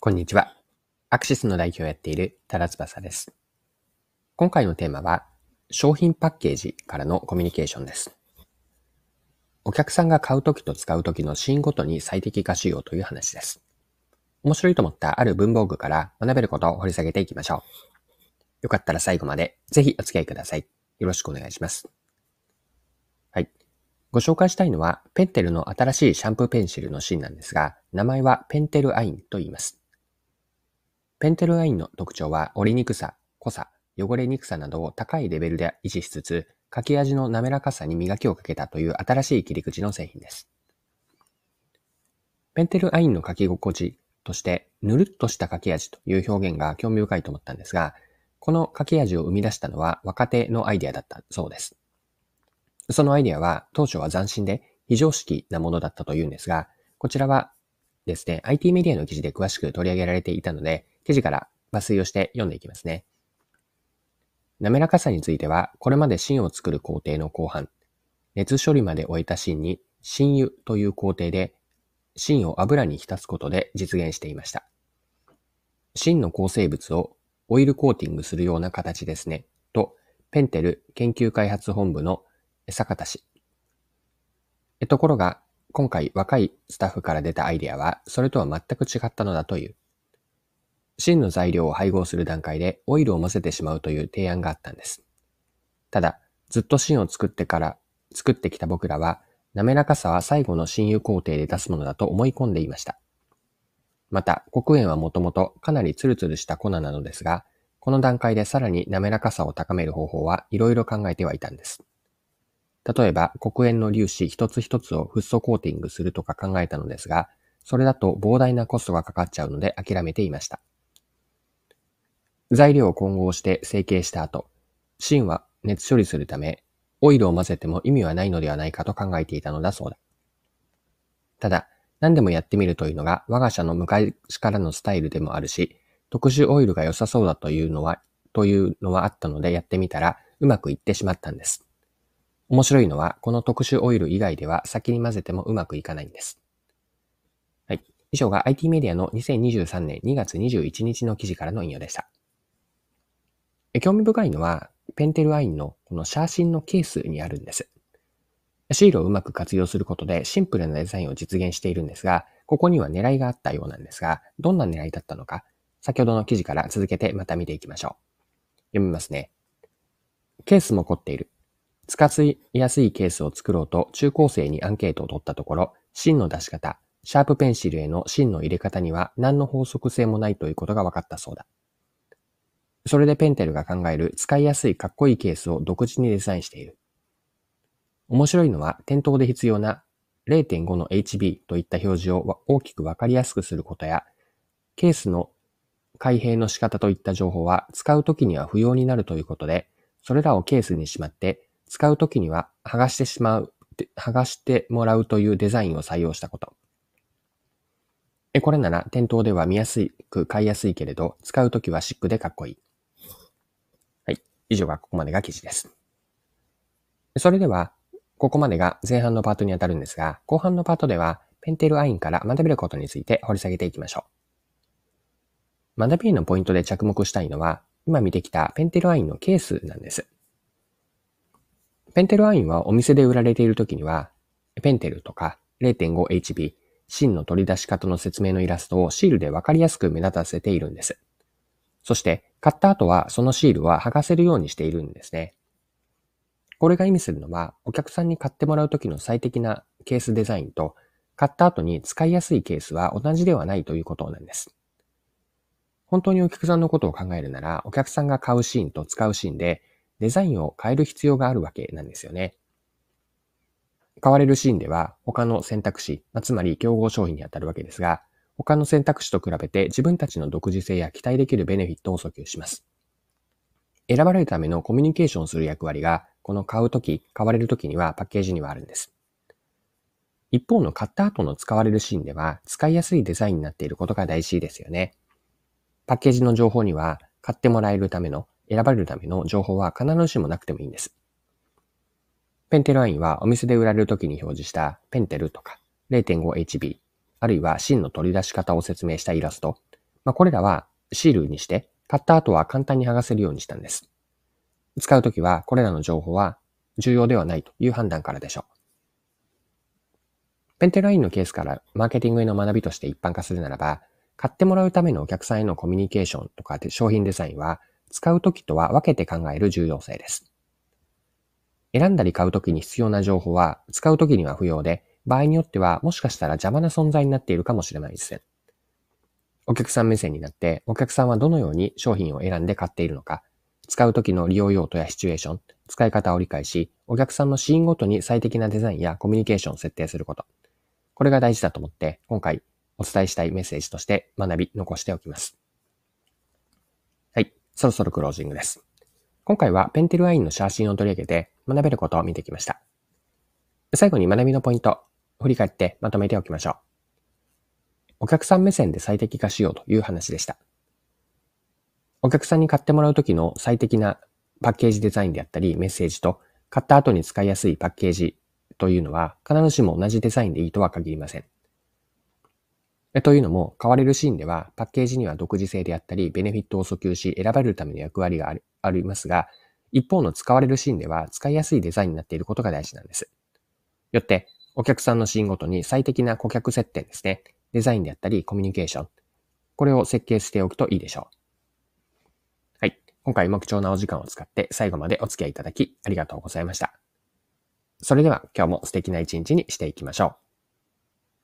こんにちは。アクシスの代表をやっている多田翼です。今回のテーマは、商品パッケージからのコミュニケーションです。お客さんが買うときと使うときのシーンごとに最適化しようという話です。面白いと思ったある文房具から学べることを掘り下げていきましょう。よかったら最後までぜひお付き合いください。よろしくお願いします。はいご紹介したいのは、ペンテルの新しいシャンプーペンシルの芯なんですが、名前はペンテルアインと言います。ペンテルアインの特徴は折りにくさ、濃さ、汚れにくさなどを高いレベルで維持しつつ、書き味の滑らかさに磨きをかけたという新しい切り口の製品です。ペンテルアインの書き心地として、ぬるっとした書き味という表現が興味深いと思ったんですが、この書き味を生み出したのは若手のアイデアだったそうです。そのアイデアは当初は斬新で非常識なものだったというんですが、こちらはですね、IT メディアの記事で詳しく取り上げられていたので、記事から抜粋をして読んでいきますね。滑らかさについては、これまで芯を作る工程の後半、熱処理まで終えた芯に芯油という工程で芯を油に浸すことで実現していました。芯の構成物をオイルコーティングするような形ですね、と、ペンテル研究開発本部の坂田氏。ところが、今回若いスタッフから出たアイデアは、それとは全く違ったのだという。芯の材料を配合する段階でオイルを混ぜてしまうという提案があったんです。ただ、ずっと芯を作ってから、作ってきた僕らは、滑らかさは最後の親友工程で出すものだと思い込んでいました。また、黒鉛はもともとかなりツルツルした粉なのですが、この段階でさらに滑らかさを高める方法はいろいろ考えてはいたんです。例えば、黒鉛の粒子一つ一つをフッ素コーティングするとか考えたのですが、それだと膨大なコストがかかっちゃうので諦めていました。材料を混合して成形した後、芯は熱処理するため、オイルを混ぜても意味はないのではないかと考えていたのだそうだ。ただ、何でもやってみるというのが我が社の昔からのスタイルでもあるし、特殊オイルが良さそうだというのは、というのはあったのでやってみたらうまくいってしまったんです。面白いのは、この特殊オイル以外では先に混ぜてもうまくいかないんです。はい。以上が IT メディアの2023年2月21日の記事からの引用でした。興味深いのは、ペンテルアインのこのシャーシンのケースにあるんです。シールをうまく活用することでシンプルなデザインを実現しているんですが、ここには狙いがあったようなんですが、どんな狙いだったのか、先ほどの記事から続けてまた見ていきましょう。読みますね。ケースも凝っている。使いやすいケースを作ろうと中高生にアンケートを取ったところ、芯の出し方、シャープペンシルへの芯の入れ方には何の法則性もないということが分かったそうだ。それでペンテルが考える使いやすいかっこいいケースを独自にデザインしている。面白いのは店頭で必要な0.5の HB といった表示を大きくわかりやすくすることや、ケースの開閉の仕方といった情報は使うときには不要になるということで、それらをケースにしまって使うときには剥がしてしまう、剥がしてもらうというデザインを採用したこと。これなら店頭では見やすく買いやすいけれど、使うときはシックでかっこいい。はい。以上がここまでが記事です。それでは、ここまでが前半のパートにあたるんですが、後半のパートでは、ペンテルアインから学べることについて掘り下げていきましょう。学びのポイントで着目したいのは、今見てきたペンテルアインのケースなんです。ペンテルアインはお店で売られている時には、ペンテルとか 0.5HB、芯の取り出し方の説明のイラストをシールでわかりやすく目立たせているんです。そして、買った後はそのシールは剥がせるようにしているんですね。これが意味するのは、お客さんに買ってもらう時の最適なケースデザインと、買った後に使いやすいケースは同じではないということなんです。本当にお客さんのことを考えるなら、お客さんが買うシーンと使うシーンでデザインを変える必要があるわけなんですよね。買われるシーンでは他の選択肢、つまり競合商品にあたるわけですが、他の選択肢と比べて自分たちの独自性や期待できるベネフィットを訴求します。選ばれるためのコミュニケーションする役割が、この買うとき、買われるときにはパッケージにはあるんです。一方の買った後の使われるシーンでは、使いやすいデザインになっていることが大事ですよね。パッケージの情報には、買ってもらえるための選ばれるための情報は必ずしもなくてもいいんです。ペンテルアインはお店で売られるときに表示したペンテルとか 0.5HB、あるいは芯の取り出し方を説明したイラスト、まあ、これらはシールにして買った後は簡単に剥がせるようにしたんです。使うときはこれらの情報は重要ではないという判断からでしょう。ペンテラインのケースからマーケティングへの学びとして一般化するならば、買ってもらうためのお客さんへのコミュニケーションとか商品デザインは使うときとは分けて考える重要性です。選んだり買うときに必要な情報は使うときには不要で、場合によってはもしかしたら邪魔な存在になっているかもしれないですね。お客さん目線になって、お客さんはどのように商品を選んで買っているのか、使うときの利用用途やシチュエーション、使い方を理解し、お客さんのシーンごとに最適なデザインやコミュニケーションを設定すること。これが大事だと思って、今回お伝えしたいメッセージとして学び残しておきます。はい。そろそろクロージングです。今回はペンテルワインの写真を取り上げて学べることを見てきました。最後に学びのポイント、振り返ってまとめておきましょう。お客さん目線で最適化しようという話でした。お客さんに買ってもらうときの最適なパッケージデザインであったりメッセージと買った後に使いやすいパッケージというのは必ずしも同じデザインでいいとは限りません。というのも、買われるシーンではパッケージには独自性であったり、ベネフィットを訴求し選ばれるための役割があるありますが、一方の使われるシーンでは使いやすいデザインになっていることが大事なんです。よって、お客さんのシーンごとに最適な顧客接点ですね。デザインであったり、コミュニケーション。これを設計しておくといいでしょう。はい。今回も貴重なお時間を使って最後までお付き合いいただきありがとうございました。それでは今日も素敵な一日にしていきましょう。